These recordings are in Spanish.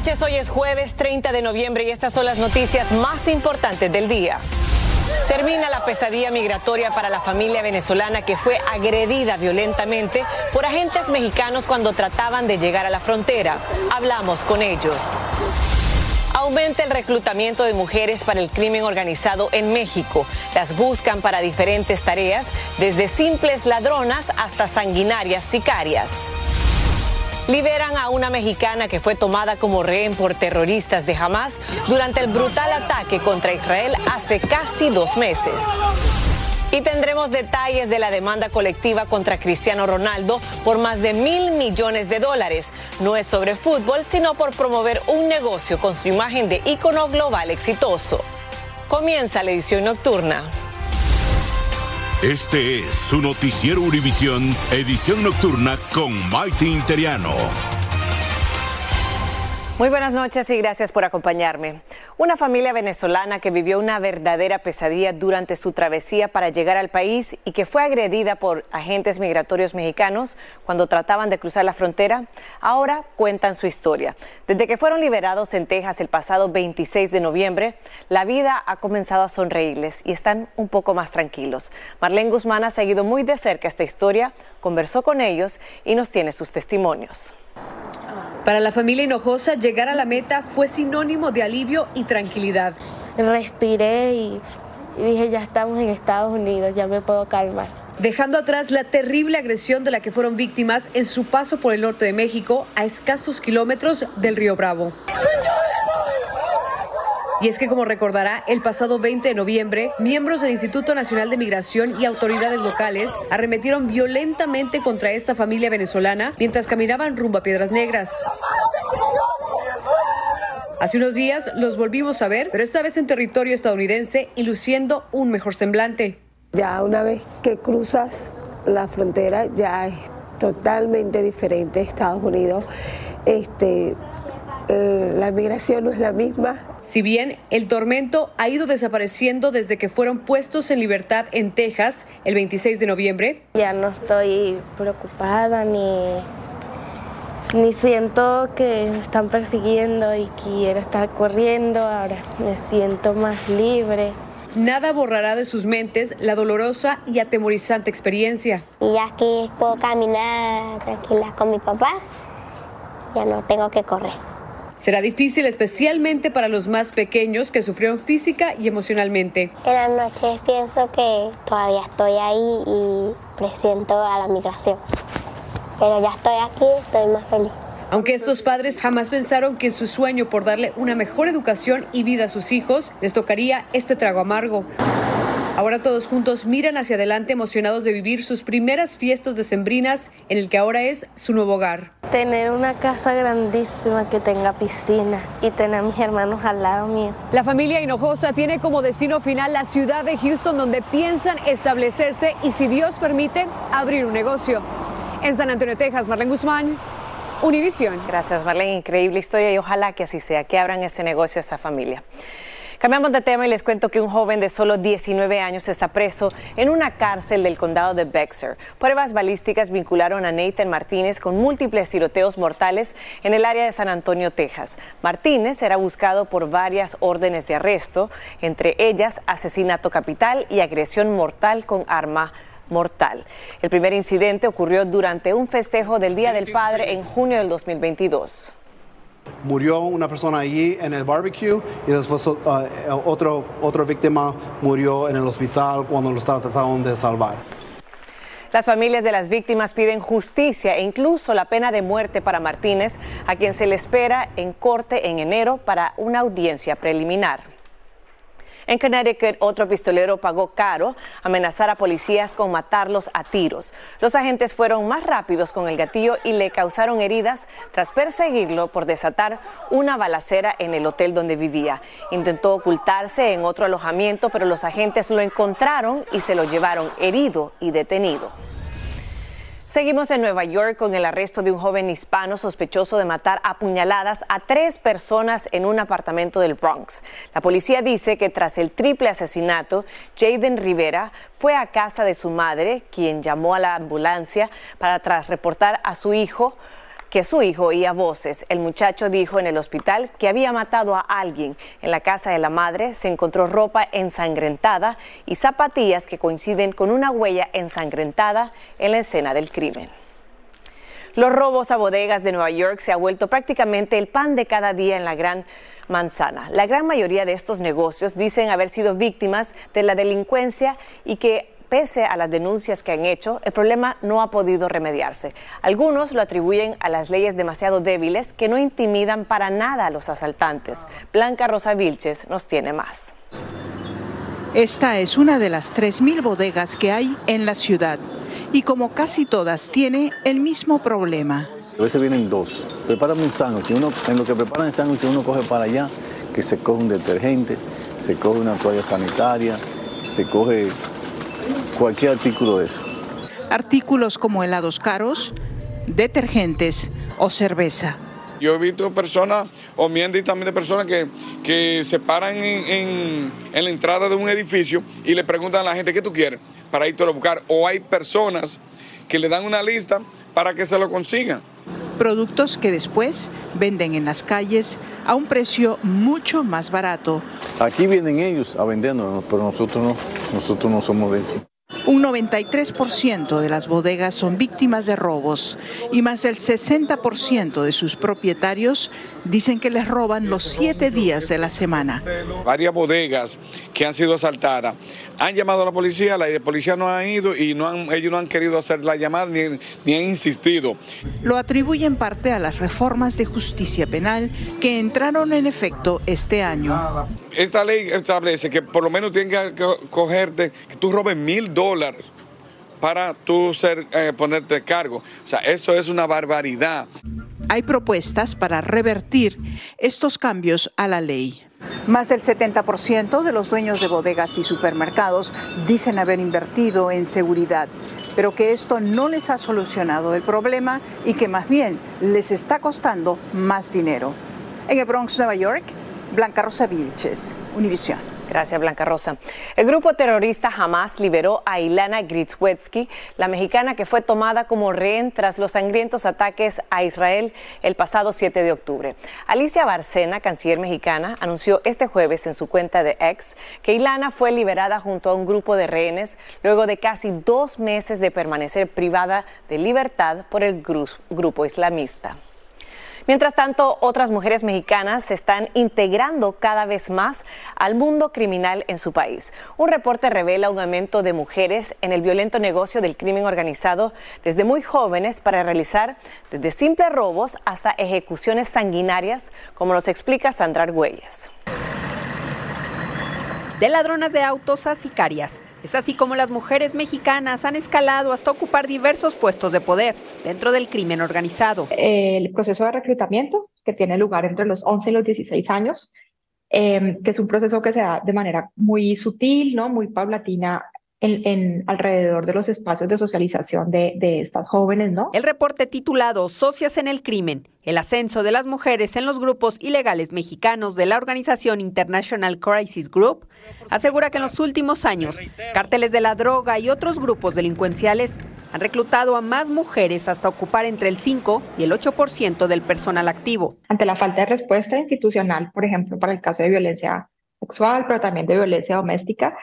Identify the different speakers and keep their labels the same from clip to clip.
Speaker 1: Noches, hoy es jueves 30 de noviembre y estas son las noticias más importantes del día. Termina la pesadilla migratoria para la familia venezolana que fue agredida violentamente por agentes mexicanos cuando trataban de llegar a la frontera. Hablamos con ellos. Aumenta el reclutamiento de mujeres para el crimen organizado en México. Las buscan para diferentes tareas, desde simples ladronas hasta sanguinarias sicarias. Liberan a una mexicana que fue tomada como rehén por terroristas de Hamas durante el brutal ataque contra Israel hace casi dos meses. Y tendremos detalles de la demanda colectiva contra Cristiano Ronaldo por más de mil millones de dólares. No es sobre fútbol, sino por promover un negocio con su imagen de ícono global exitoso. Comienza la edición nocturna.
Speaker 2: Este es su noticiero Univisión, edición nocturna con Maite Interiano.
Speaker 1: Muy buenas noches y gracias por acompañarme. Una familia venezolana que vivió una verdadera pesadilla durante su travesía para llegar al país y que fue agredida por agentes migratorios mexicanos cuando trataban de cruzar la frontera, ahora cuentan su historia. Desde que fueron liberados en Texas el pasado 26 de noviembre, la vida ha comenzado a sonreírles y están un poco más tranquilos. Marlene Guzmán ha seguido muy de cerca esta historia, conversó con ellos y nos tiene sus testimonios.
Speaker 3: Para la familia Hinojosa, llegar a la meta fue sinónimo de alivio y tranquilidad.
Speaker 4: Respiré y, y dije, ya estamos en Estados Unidos, ya me puedo calmar.
Speaker 3: Dejando atrás la terrible agresión de la que fueron víctimas en su paso por el norte de México, a escasos kilómetros del río Bravo. Y es que, como recordará, el pasado 20 de noviembre, miembros del Instituto Nacional de Migración y autoridades locales arremetieron violentamente contra esta familia venezolana mientras caminaban rumbo a Piedras Negras. Hace unos días los volvimos a ver, pero esta vez en territorio estadounidense y luciendo un mejor semblante.
Speaker 4: Ya una vez que cruzas la frontera, ya es totalmente diferente Estados Unidos. Este, la migración no es la misma.
Speaker 3: Si bien el tormento ha ido desapareciendo desde que fueron puestos en libertad en Texas el 26 de noviembre,
Speaker 4: Ya no estoy preocupada ni, ni siento que me están persiguiendo y quiero estar corriendo. Ahora me siento más libre.
Speaker 3: nada borrará de sus mentes la dolorosa y atemorizante experiencia.
Speaker 5: Y ya aquí puedo caminar tranquila con mi papá, ya no tengo que correr.
Speaker 3: Será difícil especialmente para los más pequeños que sufrieron física y emocionalmente.
Speaker 5: En las noches pienso que todavía estoy ahí y presiento a la migración. Pero ya estoy aquí, estoy más feliz.
Speaker 3: Aunque estos padres jamás pensaron que en su sueño por darle una mejor educación y vida a sus hijos les tocaría este trago amargo. Ahora todos juntos miran hacia adelante emocionados de vivir sus primeras fiestas decembrinas en el que ahora es su nuevo hogar.
Speaker 4: Tener una casa grandísima que tenga piscina y tener a mis hermanos al lado mío.
Speaker 3: La familia Hinojosa tiene como destino final la ciudad de Houston donde piensan establecerse y si Dios permite abrir un negocio. En San Antonio, Texas, Marlene Guzmán, Univisión.
Speaker 1: Gracias, Marlene. Increíble historia y ojalá que así sea, que abran ese negocio a esa familia. Cambiamos de tema y les cuento que un joven de solo 19 años está preso en una cárcel del condado de Bexar. Pruebas balísticas vincularon a Nathan Martínez con múltiples tiroteos mortales en el área de San Antonio, Texas. Martínez será buscado por varias órdenes de arresto, entre ellas asesinato capital y agresión mortal con arma mortal. El primer incidente ocurrió durante un festejo del Día del Padre en junio del 2022.
Speaker 6: Murió una persona allí en el barbecue y después uh, otro, otra víctima murió en el hospital cuando lo estaban tratando de salvar.
Speaker 1: Las familias de las víctimas piden justicia e incluso la pena de muerte para Martínez, a quien se le espera en corte en enero para una audiencia preliminar. En Connecticut, otro pistolero pagó caro amenazar a policías con matarlos a tiros. Los agentes fueron más rápidos con el gatillo y le causaron heridas tras perseguirlo por desatar una balacera en el hotel donde vivía. Intentó ocultarse en otro alojamiento, pero los agentes lo encontraron y se lo llevaron herido y detenido. Seguimos en Nueva York con el arresto de un joven hispano sospechoso de matar a puñaladas a tres personas en un apartamento del Bronx. La policía dice que tras el triple asesinato, Jaden Rivera fue a casa de su madre, quien llamó a la ambulancia para tras reportar a su hijo que su hijo oía voces. El muchacho dijo en el hospital que había matado a alguien. En la casa de la madre se encontró ropa ensangrentada y zapatillas que coinciden con una huella ensangrentada en la escena del crimen. Los robos a bodegas de Nueva York se ha vuelto prácticamente el pan de cada día en la Gran Manzana. La gran mayoría de estos negocios dicen haber sido víctimas de la delincuencia y que pese a las denuncias que han hecho, el problema no ha podido remediarse. Algunos lo atribuyen a las leyes demasiado débiles que no intimidan para nada a los asaltantes. Blanca Rosa Vilches nos tiene más.
Speaker 7: Esta es una de las 3.000 bodegas que hay en la ciudad y como casi todas tiene el mismo problema.
Speaker 8: A veces vienen dos, preparan un sándwich, uno, en lo que preparan el sándwich uno coge para allá, que se coge un detergente, se coge una toalla sanitaria, se coge cualquier artículo de eso.
Speaker 7: Artículos como helados caros, detergentes o cerveza.
Speaker 9: Yo he visto personas, o dicho también de personas que, que se paran en, en, la entrada de un edificio y le preguntan a la gente qué tú quieres para irte a buscar. O hay personas que le dan una lista para que se lo consigan.
Speaker 7: Productos que después venden en las calles a un precio mucho más barato.
Speaker 8: Aquí vienen ellos a vendernos, pero nosotros no, nosotros no somos de eso.
Speaker 7: Un 93% de las bodegas son víctimas de robos y más del 60% de sus propietarios dicen que les roban los siete días de la semana.
Speaker 9: Varias bodegas que han sido asaltadas han llamado a la policía, la policía no ha ido y no han, ellos no han querido hacer la llamada ni, ni han insistido.
Speaker 7: Lo atribuye en parte a las reformas de justicia penal que entraron en efecto este año.
Speaker 9: Esta ley establece que por lo menos tenga que cogerte, que tú robes mil dólares para tú ser, eh, ponerte cargo. O sea, eso es una barbaridad.
Speaker 7: Hay propuestas para revertir estos cambios a la ley. Más del 70% de los dueños de bodegas y supermercados dicen haber invertido en seguridad, pero que esto no les ha solucionado el problema y que más bien les está costando más dinero. En el Bronx, Nueva York, Blanca Rosa Vilches, Univisión.
Speaker 1: Gracias, Blanca Rosa. El grupo terrorista Hamas liberó a Ilana Gritzwetsky, la mexicana que fue tomada como rehén tras los sangrientos ataques a Israel el pasado 7 de octubre. Alicia Barcena, canciller mexicana, anunció este jueves en su cuenta de ex que Ilana fue liberada junto a un grupo de rehenes luego de casi dos meses de permanecer privada de libertad por el grupo islamista. Mientras tanto, otras mujeres mexicanas se están integrando cada vez más al mundo criminal en su país. Un reporte revela un aumento de mujeres en el violento negocio del crimen organizado desde muy jóvenes para realizar desde simples robos hasta ejecuciones sanguinarias, como nos explica Sandra Argüelles.
Speaker 10: De ladronas de autos a sicarias. Es así como las mujeres mexicanas han escalado hasta ocupar diversos puestos de poder dentro del crimen organizado.
Speaker 11: El proceso de reclutamiento, que tiene lugar entre los 11 y los 16 años, eh, que es un proceso que se da de manera muy sutil, ¿no? muy paulatina en, alrededor de los espacios de socialización de, de, estas jóvenes, ¿no?
Speaker 10: El reporte titulado Socias en el Crimen, el ascenso de las mujeres en los grupos ilegales mexicanos de la organización International Crisis Group, asegura que en los últimos años, cárteles de la droga y otros grupos delincuenciales han reclutado a más mujeres hasta ocupar entre el 5 y el 8% del personal activo.
Speaker 11: Ante la falta de respuesta institucional, por ejemplo, para el caso de violencia sexual, pero también de violencia doméstica,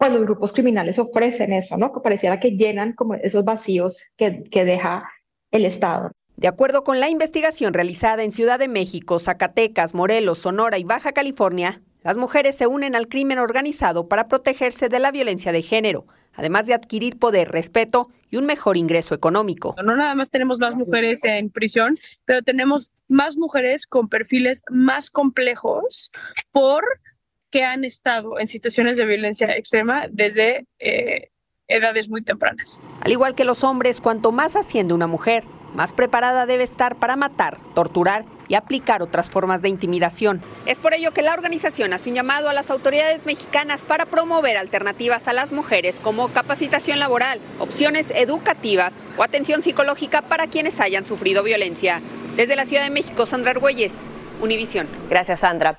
Speaker 11: pues los grupos criminales ofrecen eso, ¿no? Que pareciera que llenan como esos vacíos que, que deja el Estado.
Speaker 10: De acuerdo con la investigación realizada en Ciudad de México, Zacatecas, Morelos, Sonora y Baja California, las mujeres se unen al crimen organizado para protegerse de la violencia de género, además de adquirir poder, respeto y un mejor ingreso económico.
Speaker 12: No nada más tenemos más mujeres en prisión, pero tenemos más mujeres con perfiles más complejos por que han estado en situaciones de violencia extrema desde eh, edades muy tempranas.
Speaker 10: Al igual que los hombres, cuanto más asciende una mujer, más preparada debe estar para matar, torturar y aplicar otras formas de intimidación. Es por ello que la organización hace un llamado a las autoridades mexicanas para promover alternativas a las mujeres como capacitación laboral, opciones educativas o atención psicológica para quienes hayan sufrido violencia. Desde la Ciudad de México, Sandra Argüelles, Univisión.
Speaker 1: Gracias, Sandra.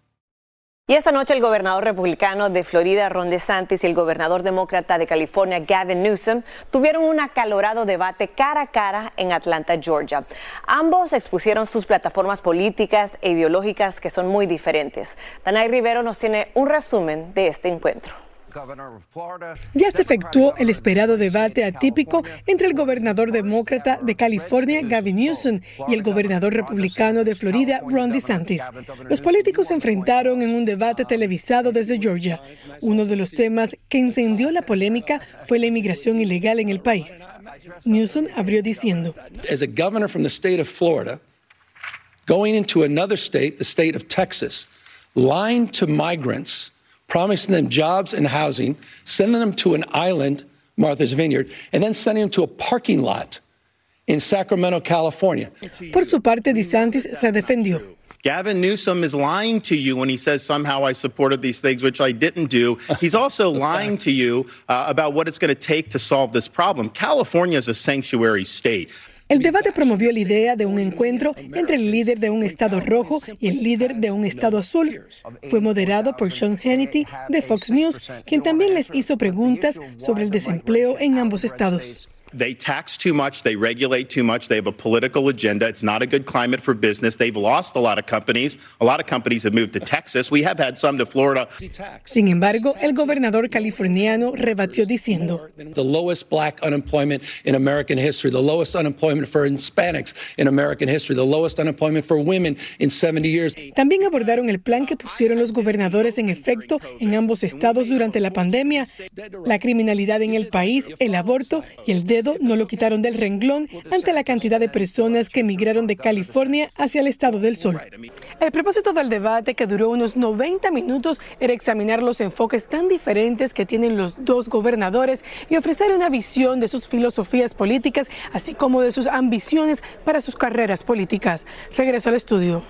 Speaker 1: Y esta noche el gobernador republicano de Florida, Ron DeSantis, y el gobernador demócrata de California, Gavin Newsom, tuvieron un acalorado debate cara a cara en Atlanta, Georgia. Ambos expusieron sus plataformas políticas e ideológicas que son muy diferentes. Danay Rivero nos tiene un resumen de este encuentro.
Speaker 13: Ya se efectuó el esperado debate atípico entre el gobernador demócrata de California, Gavin Newsom, y el gobernador republicano de Florida, Ron DeSantis. Los políticos se enfrentaron en un debate televisado desde Georgia. Uno de los temas que encendió la polémica fue la inmigración ilegal en el país. Newsom abrió diciendo:
Speaker 14: As a governor from the state of Florida, going into another state, the state of Texas, lying to migrants promising them jobs and housing, sending them to an island, Martha's Vineyard, and then sending them to a parking lot in Sacramento, California.
Speaker 13: Por su parte, DeSantis se defendió.
Speaker 15: Gavin Newsom is lying to you when he says somehow I supported these things, which I didn't do. He's also lying to you uh, about what it's going to take to solve this problem. California is a sanctuary state.
Speaker 13: El debate promovió la idea de un encuentro entre el líder de un estado rojo y el líder de un estado azul. Fue moderado por Sean Hannity de Fox News, quien también les hizo preguntas sobre el desempleo en ambos estados.
Speaker 15: They tax too much, they regulate too much, they have a political agenda. It's not a good climate for business. They've lost a lot of companies. A lot of companies have moved to Texas. We have had some to Florida.
Speaker 13: Sin embargo, el gobernador californiano rebatió diciendo,
Speaker 14: The lowest black unemployment in American history, the lowest unemployment for Hispanics in American history, the lowest unemployment for women in 70 years.
Speaker 13: También abordaron el plan que pusieron los gobernadores en efecto en ambos estados durante la pandemia, la criminalidad en el país, el aborto y el dedo no lo quitaron del renglón ante la cantidad de personas que emigraron de California hacia el estado del sol. El propósito del debate, que duró unos 90 minutos, era examinar los enfoques tan diferentes que tienen los dos gobernadores y ofrecer una visión de sus filosofías políticas, así como de sus ambiciones para sus carreras políticas. Regreso al estudio.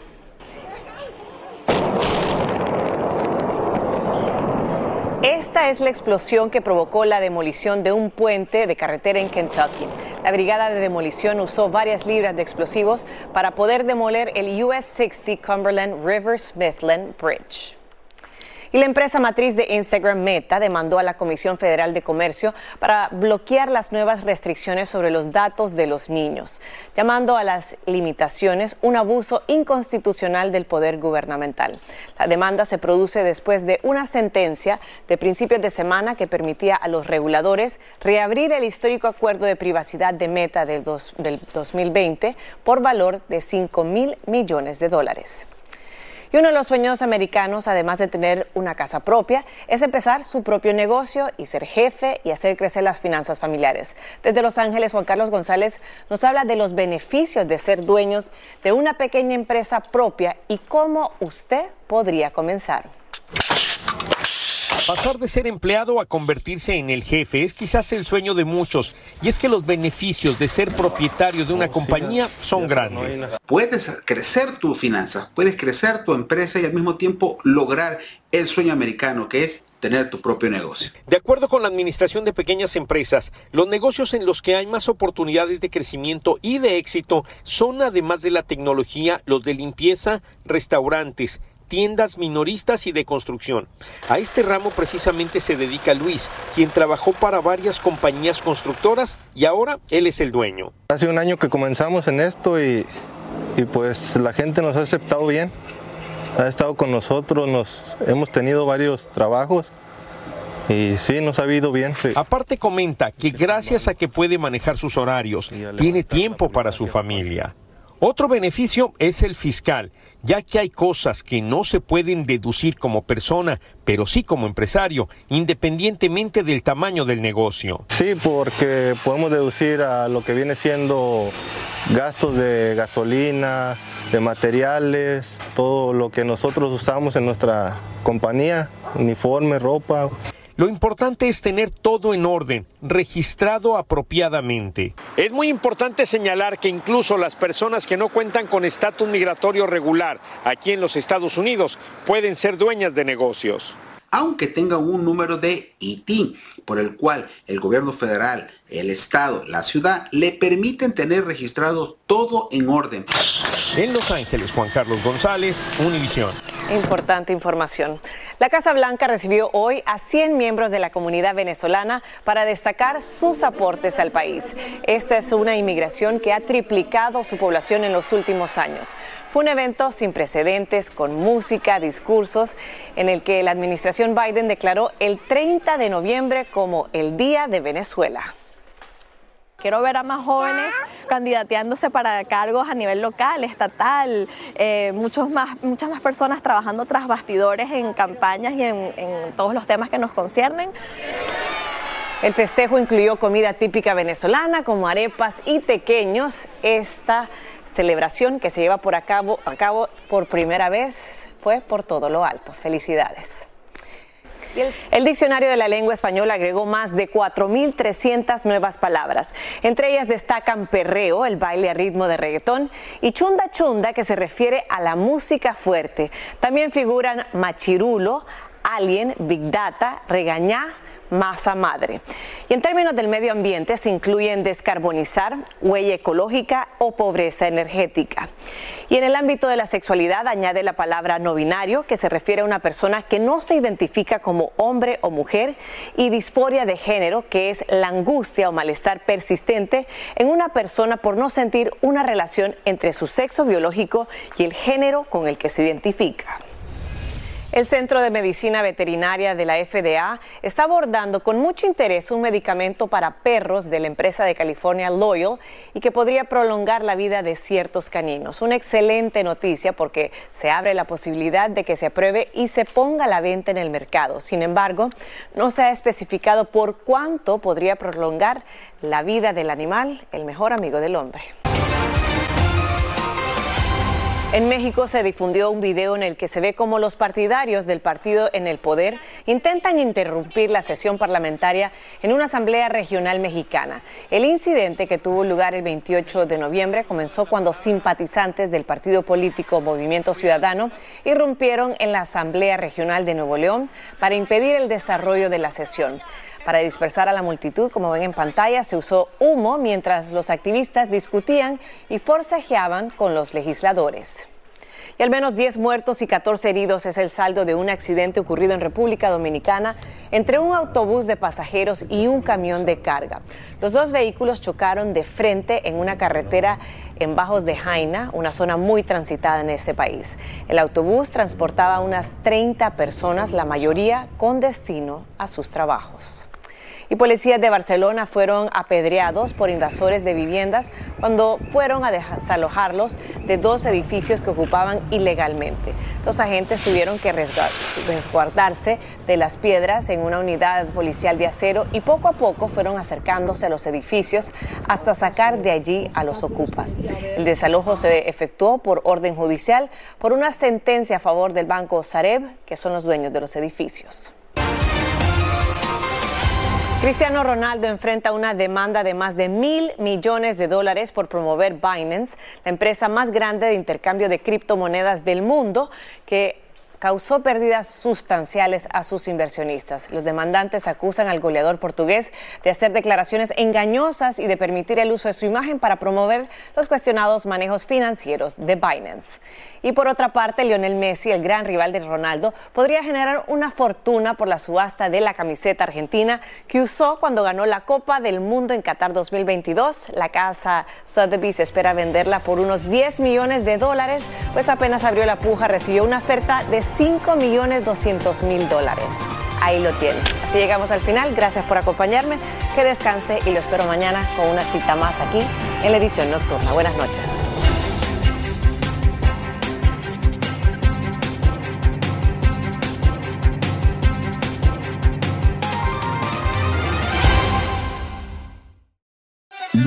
Speaker 1: Esta es la explosión que provocó la demolición de un puente de carretera en Kentucky. La brigada de demolición usó varias libras de explosivos para poder demoler el US 60 Cumberland River Smithland Bridge. Y la empresa matriz de Instagram Meta demandó a la Comisión Federal de Comercio para bloquear las nuevas restricciones sobre los datos de los niños, llamando a las limitaciones un abuso inconstitucional del poder gubernamental. La demanda se produce después de una sentencia de principios de semana que permitía a los reguladores reabrir el histórico acuerdo de privacidad de Meta del, dos, del 2020 por valor de 5 mil millones de dólares. Y uno de los sueños americanos, además de tener una casa propia, es empezar su propio negocio y ser jefe y hacer crecer las finanzas familiares. Desde Los Ángeles, Juan Carlos González nos habla de los beneficios de ser dueños de una pequeña empresa propia y cómo usted podría comenzar.
Speaker 16: Pasar de ser empleado a convertirse en el jefe es quizás el sueño de muchos, y es que los beneficios de ser propietario de una compañía son grandes.
Speaker 17: Puedes crecer tus finanzas, puedes crecer tu empresa y al mismo tiempo lograr el sueño americano, que es tener tu propio negocio.
Speaker 16: De acuerdo con la Administración de Pequeñas Empresas, los negocios en los que hay más oportunidades de crecimiento y de éxito son, además de la tecnología, los de limpieza, restaurantes, tiendas minoristas y de construcción. A este ramo precisamente se dedica Luis, quien trabajó para varias compañías constructoras y ahora él es el dueño.
Speaker 18: Hace un año que comenzamos en esto y, y pues la gente nos ha aceptado bien ha estado con nosotros, nos hemos tenido varios trabajos y sí, nos ha ido bien.
Speaker 16: Aparte comenta que gracias a que puede manejar sus horarios, tiene tiempo para su familia. Otro beneficio es el fiscal, ya que hay cosas que no se pueden deducir como persona, pero sí como empresario, independientemente del tamaño del negocio.
Speaker 18: Sí, porque podemos deducir a lo que viene siendo gastos de gasolina, de materiales, todo lo que nosotros usamos en nuestra compañía, uniforme, ropa.
Speaker 16: Lo importante es tener todo en orden, registrado apropiadamente. Es muy importante señalar que incluso las personas que no cuentan con estatus migratorio regular aquí en los Estados Unidos pueden ser dueñas de negocios.
Speaker 17: Aunque tengan un número de IT por el cual el gobierno federal, el estado, la ciudad le permiten tener registrado todo en orden.
Speaker 16: En Los Ángeles, Juan Carlos González, Univisión.
Speaker 1: Importante información. La Casa Blanca recibió hoy a 100 miembros de la comunidad venezolana para destacar sus aportes al país. Esta es una inmigración que ha triplicado su población en los últimos años. Fue un evento sin precedentes, con música, discursos, en el que la administración Biden declaró el 30 de noviembre como el Día de Venezuela.
Speaker 19: Quiero ver a más jóvenes candidateándose para cargos a nivel local, estatal, eh, muchos más, muchas más personas trabajando tras bastidores en campañas y en, todos los temas que nos conciernen.
Speaker 1: El festejo incluyó comida típica venezolana como arepas y tequeños. Esta celebración que se lleva por a cabo, a cabo por primera vez fue por todo lo alto. Felicidades. El diccionario de la lengua española agregó más de 4.300 nuevas palabras. Entre ellas destacan perreo, el baile a ritmo de reggaetón, y chunda chunda, que se refiere a la música fuerte. También figuran machirulo, alien, big data, regañá, masa madre. Y en términos del medio ambiente se incluyen descarbonizar, huella ecológica o pobreza energética. Y en el ámbito de la sexualidad añade la palabra no binario, que se refiere a una persona que no se identifica como hombre o mujer, y disforia de género, que es la angustia o malestar persistente en una persona por no sentir una relación entre su sexo biológico y el género con el que se identifica. El Centro de Medicina Veterinaria de la FDA está abordando con mucho interés un medicamento para perros de la empresa de California Loyal y que podría prolongar la vida de ciertos caninos. Una excelente noticia porque se abre la posibilidad de que se apruebe y se ponga a la venta en el mercado. Sin embargo, no se ha especificado por cuánto podría prolongar la vida del animal, el mejor amigo del hombre. En México se difundió un video en el que se ve cómo los partidarios del partido en el poder intentan interrumpir la sesión parlamentaria en una asamblea regional mexicana. El incidente que tuvo lugar el 28 de noviembre comenzó cuando simpatizantes del partido político Movimiento Ciudadano irrumpieron en la asamblea regional de Nuevo León para impedir el desarrollo de la sesión. Para dispersar a la multitud, como ven en pantalla, se usó humo mientras los activistas discutían y forcejeaban con los legisladores. Y al menos 10 muertos y 14 heridos es el saldo de un accidente ocurrido en República Dominicana entre un autobús de pasajeros y un camión de carga. Los dos vehículos chocaron de frente en una carretera en Bajos de Jaina, una zona muy transitada en ese país. El autobús transportaba unas 30 personas, la mayoría con destino a sus trabajos y policías de Barcelona fueron apedreados por invasores de viviendas cuando fueron a desalojarlos de dos edificios que ocupaban ilegalmente. Los agentes tuvieron que resguardarse de las piedras en una unidad policial de acero y poco a poco fueron acercándose a los edificios hasta sacar de allí a los ocupas. El desalojo se efectuó por orden judicial por una sentencia a favor del banco Sareb, que son los dueños de los edificios. Cristiano Ronaldo enfrenta una demanda de más de mil millones de dólares por promover Binance, la empresa más grande de intercambio de criptomonedas del mundo, que causó pérdidas sustanciales a sus inversionistas. Los demandantes acusan al goleador portugués de hacer declaraciones engañosas y de permitir el uso de su imagen para promover los cuestionados manejos financieros de Binance. Y por otra parte, Lionel Messi, el gran rival de Ronaldo, podría generar una fortuna por la subasta de la camiseta argentina que usó cuando ganó la Copa del Mundo en Qatar 2022. La casa Sotheby's espera venderla por unos 10 millones de dólares, pues apenas abrió la puja, recibió una oferta de 5 millones 200 mil dólares. Ahí lo tiene. Así llegamos al final. Gracias por acompañarme. Que descanse y lo espero mañana con una cita más aquí en la edición nocturna. Buenas noches.